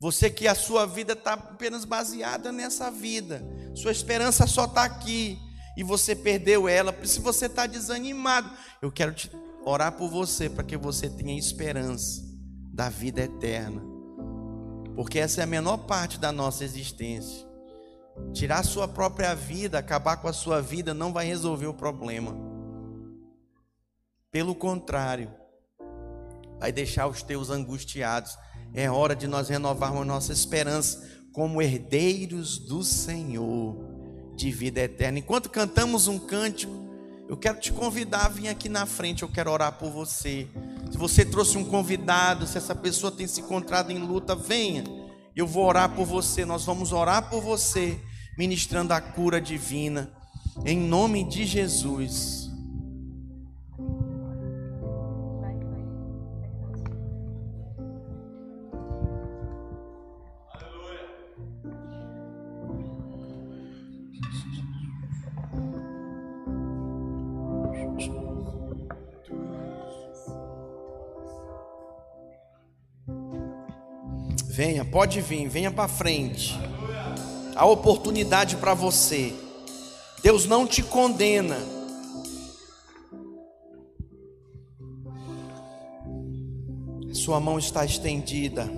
Você que a sua vida está apenas baseada nessa vida, sua esperança só está aqui e você perdeu ela. Se você está desanimado, eu quero te orar por você para que você tenha esperança da vida eterna, porque essa é a menor parte da nossa existência. Tirar a sua própria vida, acabar com a sua vida, não vai resolver o problema. Pelo contrário, vai deixar os teus angustiados. É hora de nós renovarmos nossa esperança como herdeiros do Senhor de vida eterna. Enquanto cantamos um cântico, eu quero te convidar a vir aqui na frente, eu quero orar por você. Se você trouxe um convidado, se essa pessoa tem se encontrado em luta, venha. Eu vou orar por você, nós vamos orar por você ministrando a cura divina, em nome de Jesus. Venha, pode vir, venha para frente a oportunidade para você. Deus não te condena. Sua mão está estendida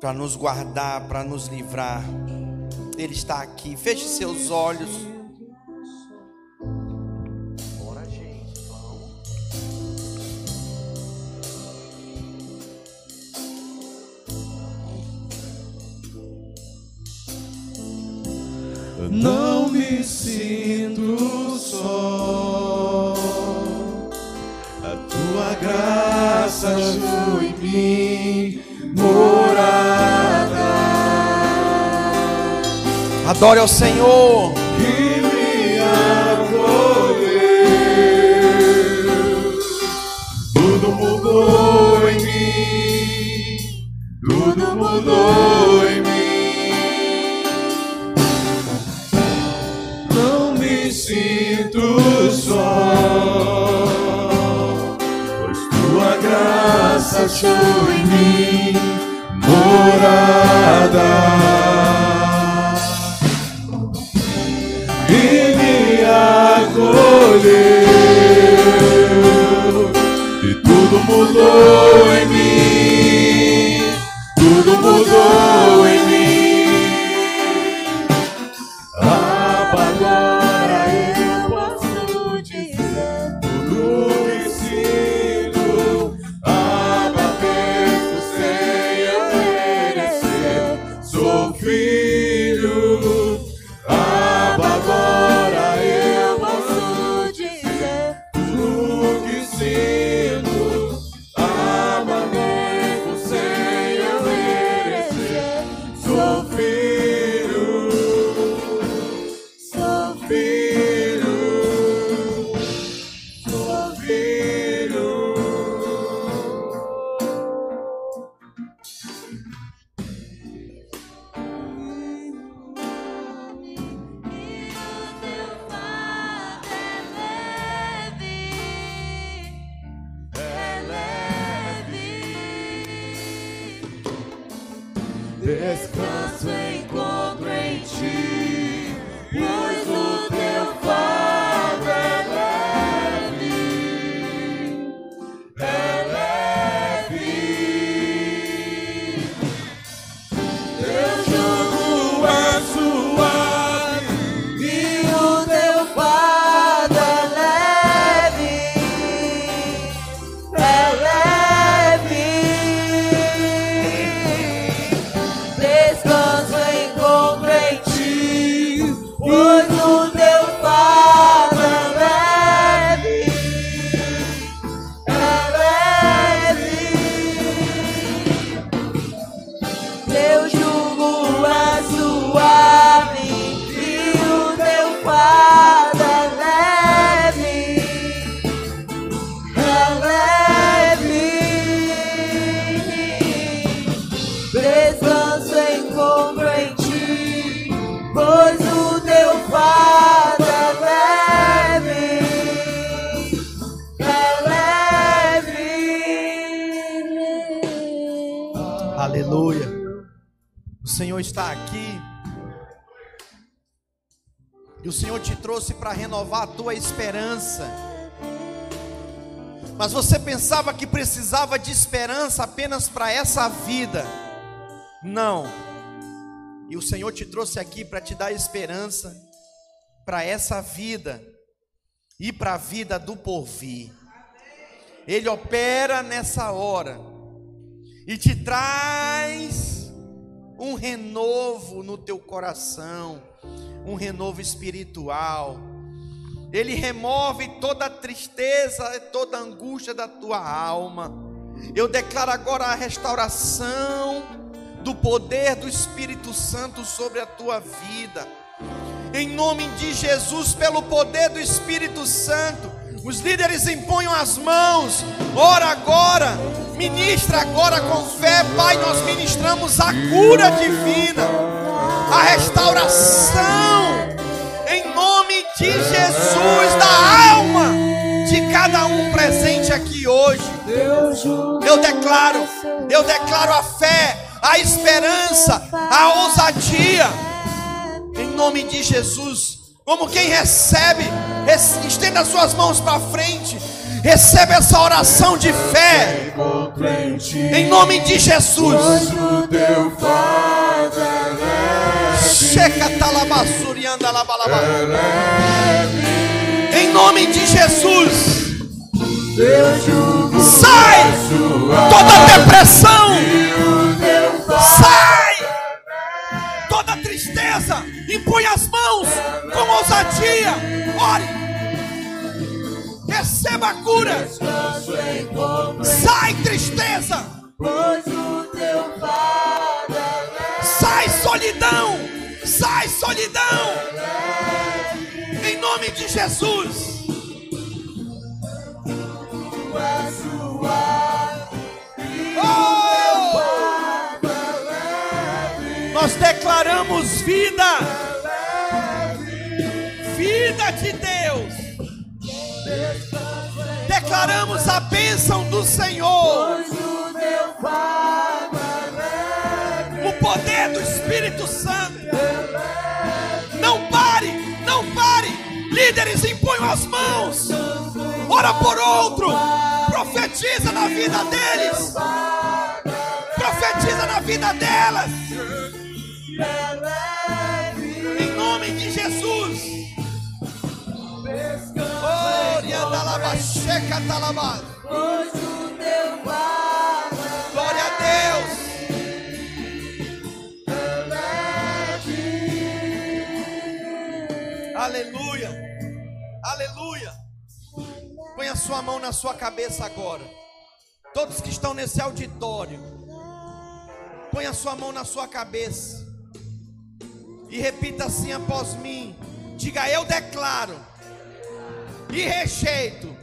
para nos guardar, para nos livrar. Ele está aqui. Feche seus olhos. Não me sinto só. A tua graça foi em mim morada. Adore ao Senhor. E me acolheu. Tudo mudou em mim. Tudo mudou em mim. Só, pois tua graça achou em mim morada. E me acolheu e tudo mudou em mim, tudo mudou Let's tua esperança. Mas você pensava que precisava de esperança apenas para essa vida. Não. E o Senhor te trouxe aqui para te dar esperança para essa vida e para a vida do porvir. Ele opera nessa hora e te traz um renovo no teu coração, um renovo espiritual. Ele remove toda a tristeza, toda a angústia da tua alma. Eu declaro agora a restauração do poder do Espírito Santo sobre a tua vida. Em nome de Jesus, pelo poder do Espírito Santo, os líderes impunham as mãos. Ora agora, ministra agora com fé, Pai. Nós ministramos a cura divina, a restauração, de Jesus, da alma de cada um presente aqui hoje. Eu declaro, eu declaro a fé, a esperança, a ousadia, em nome de Jesus. Como quem recebe, estenda suas mãos para frente, recebe essa oração de fé, em nome de Jesus. Checa talabassurianda labalaba. Em nome de Jesus. Sai toda depressão. Sai toda tristeza. Impõe as mãos com ousadia. Ore. Receba a cura. Sai tristeza. Sai solidão. Sai solidão. Em nome de Jesus. Oh! Nós declaramos vida. Vida de Deus. Declaramos a bênção do Senhor. O poder do Espírito Santo. Líderes impunham as mãos. Ora por outro. Profetiza na vida deles. Profetiza na vida delas. Em nome de Jesus. Glória a a sua mão na sua cabeça agora. Todos que estão nesse auditório. Põe a sua mão na sua cabeça. E repita assim após mim. Diga: Eu declaro e rejeito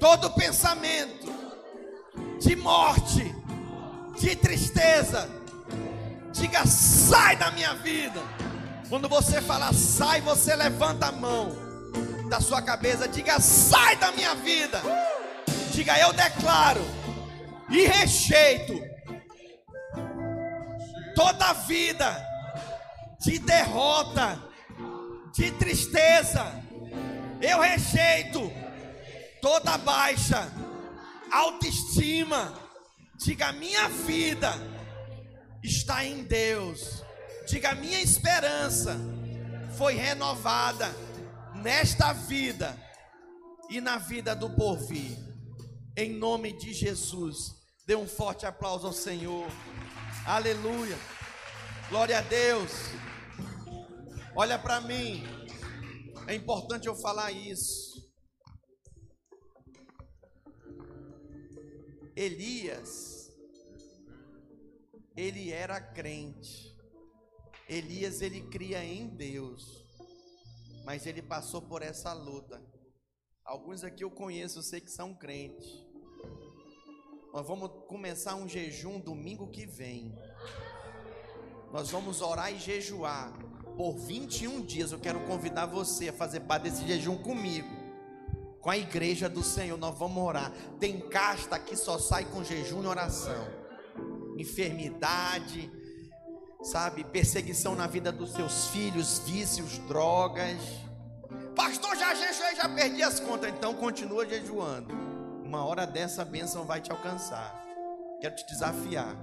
todo pensamento de morte, de tristeza. Diga: sai da minha vida. Quando você falar sai, você levanta a mão da sua cabeça. Diga: sai da minha vida. Diga: eu declaro e rejeito toda vida de derrota, de tristeza. Eu rejeito toda baixa autoestima. Diga: minha vida está em Deus. Diga: minha esperança foi renovada nesta vida e na vida do porvir. Em nome de Jesus. Dê um forte aplauso ao Senhor. Aleluia. Glória a Deus. Olha para mim. É importante eu falar isso. Elias, ele era crente. Elias, ele cria em Deus. Mas ele passou por essa luta. Alguns aqui eu conheço, eu sei que são crentes. Nós vamos começar um jejum domingo que vem. Nós vamos orar e jejuar por 21 dias. Eu quero convidar você a fazer parte desse jejum comigo com a igreja do Senhor, nós vamos orar. Tem casta que só sai com jejum e oração. enfermidade, sabe, perseguição na vida dos seus filhos, vícios, drogas. Pastor, já jejuei, já perdi as contas, então continua jejuando. Uma hora dessa a bênção vai te alcançar. Quero te desafiar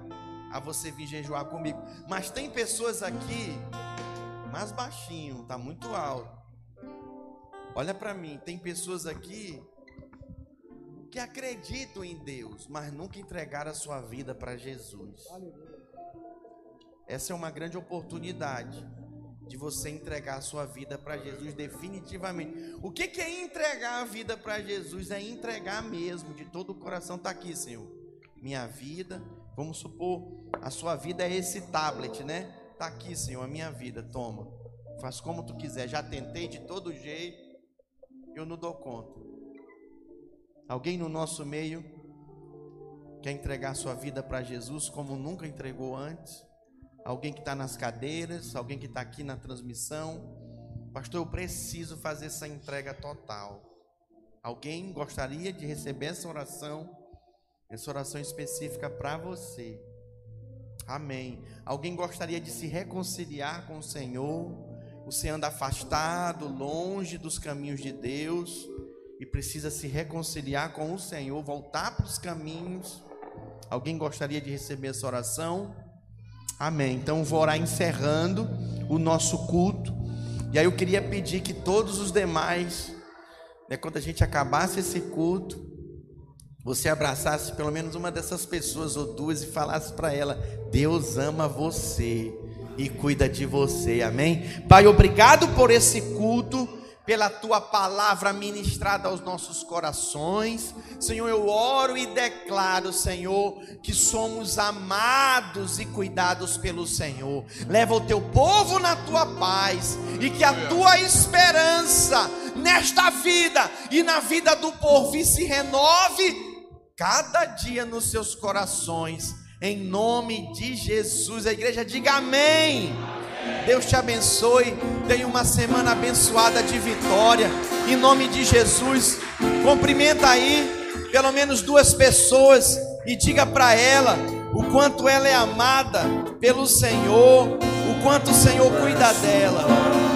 a você vir jejuar comigo. Mas tem pessoas aqui mais baixinho, tá muito alto. Olha para mim, tem pessoas aqui que acreditam em Deus, mas nunca entregaram a sua vida para Jesus. Essa é uma grande oportunidade de você entregar a sua vida para Jesus definitivamente. O que, que é entregar a vida para Jesus? É entregar mesmo, de todo o coração. Está aqui, Senhor. Minha vida, vamos supor, a sua vida é esse tablet, né? Está aqui, Senhor, a minha vida, toma. Faz como tu quiser. Já tentei de todo jeito eu não dou conta. Alguém no nosso meio quer entregar sua vida para Jesus como nunca entregou antes? Alguém que está nas cadeiras, alguém que está aqui na transmissão. Pastor, eu preciso fazer essa entrega total. Alguém gostaria de receber essa oração? Essa oração específica para você. Amém. Alguém gostaria de se reconciliar com o Senhor? Você anda afastado, longe dos caminhos de Deus e precisa se reconciliar com o Senhor, voltar para os caminhos. Alguém gostaria de receber essa oração? Amém. Então vou orar encerrando o nosso culto. E aí eu queria pedir que todos os demais, né, quando a gente acabasse esse culto, você abraçasse pelo menos uma dessas pessoas ou duas e falasse para ela: Deus ama você e cuida de você. Amém? Pai, obrigado por esse culto, pela tua palavra ministrada aos nossos corações. Senhor, eu oro e declaro, Senhor, que somos amados e cuidados pelo Senhor. Leva o teu povo na tua paz e que a tua esperança nesta vida e na vida do porvir se renove cada dia nos seus corações em nome de Jesus. A igreja diga amém. Deus te abençoe. Tenha uma semana abençoada de vitória. Em nome de Jesus. Cumprimenta aí pelo menos duas pessoas e diga para ela o quanto ela é amada pelo Senhor, o quanto o Senhor cuida dela.